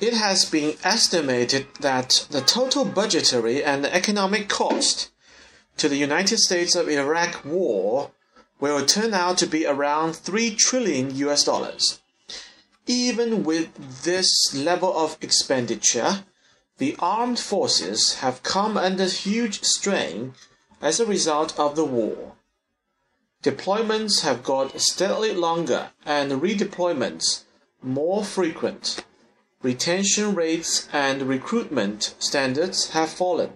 It has been estimated that the total budgetary and economic cost to the United States of Iraq war will turn out to be around 3 trillion US dollars. Even with this level of expenditure, the armed forces have come under huge strain as a result of the war. Deployments have got steadily longer and redeployments more frequent. Retention rates and recruitment standards have fallen.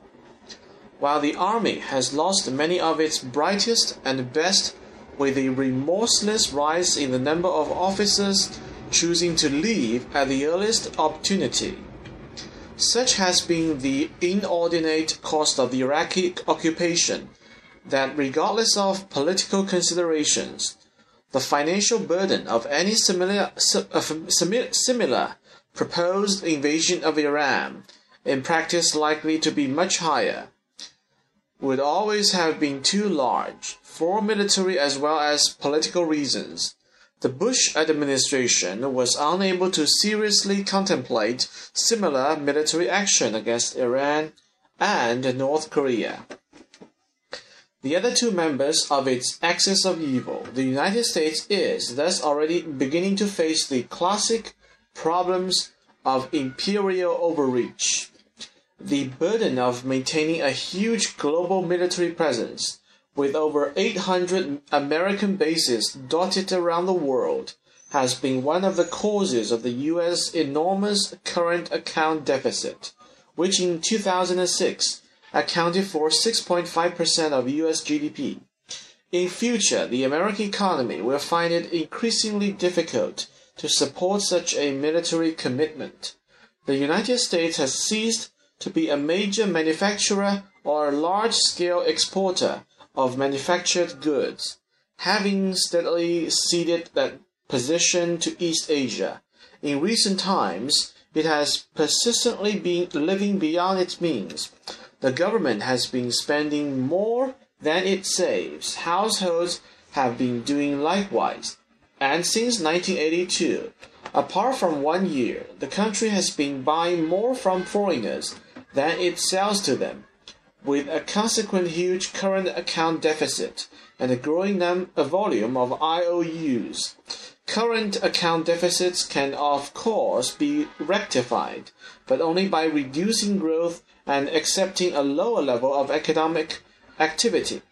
While the army has lost many of its brightest and best with a remorseless rise in the number of officers choosing to leave at the earliest opportunity. Such has been the inordinate cost of the Iraqi occupation that, regardless of political considerations, the financial burden of any similar, similar proposed invasion of Iran, in practice likely to be much higher, would always have been too large for military as well as political reasons. The Bush administration was unable to seriously contemplate similar military action against Iran and North Korea. The other two members of its axis of evil, the United States is thus already beginning to face the classic problems of imperial overreach. The burden of maintaining a huge global military presence with over 800 American bases dotted around the world has been one of the causes of the US enormous current account deficit, which in 2006 accounted for 6.5% of US GDP. In future, the American economy will find it increasingly difficult to support such a military commitment. The United States has ceased to be a major manufacturer or a large scale exporter of manufactured goods, having steadily ceded that position to East Asia. In recent times, it has persistently been living beyond its means. The government has been spending more than it saves. Households have been doing likewise. And since 1982, apart from one year, the country has been buying more from foreigners than it sells to them, with a consequent huge current account deficit and a growing a volume of IOUs. Current account deficits can, of course, be rectified, but only by reducing growth and accepting a lower level of economic activity.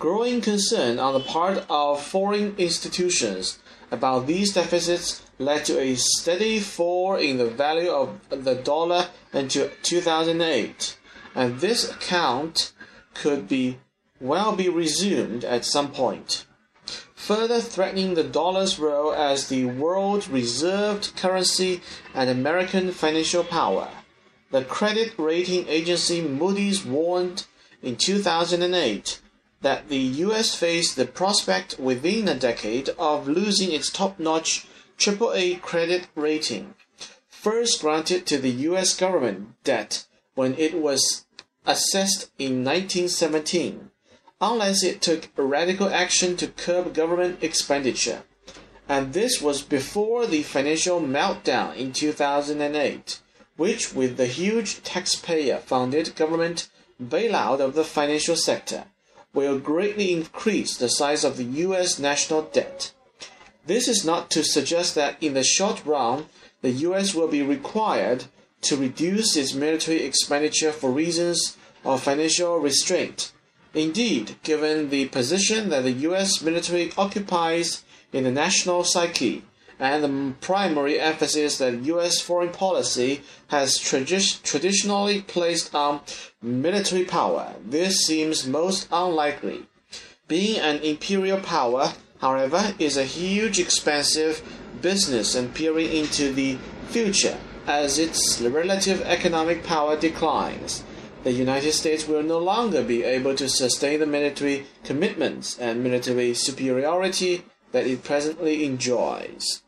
Growing concern on the part of foreign institutions about these deficits led to a steady fall in the value of the dollar until 2008, and this account could be well be resumed at some point, further threatening the dollar's role as the world reserved currency and American financial power. The credit rating agency Moody's warned in 2008 that the US faced the prospect within a decade of losing its top notch AAA credit rating, first granted to the US government debt when it was assessed in 1917, unless it took radical action to curb government expenditure. And this was before the financial meltdown in 2008, which, with the huge taxpayer funded government bailout of the financial sector, will greatly increase the size of the US national debt. This is not to suggest that in the short run, the US will be required to reduce its military expenditure for reasons of financial restraint. Indeed, given the position that the US military occupies in the national psyche, and the primary emphasis that U.S. foreign policy has tradi- traditionally placed on military power, this seems most unlikely. Being an imperial power, however, is a huge, expensive business and peering into the future as its relative economic power declines. The United States will no longer be able to sustain the military commitments and military superiority that it presently enjoys.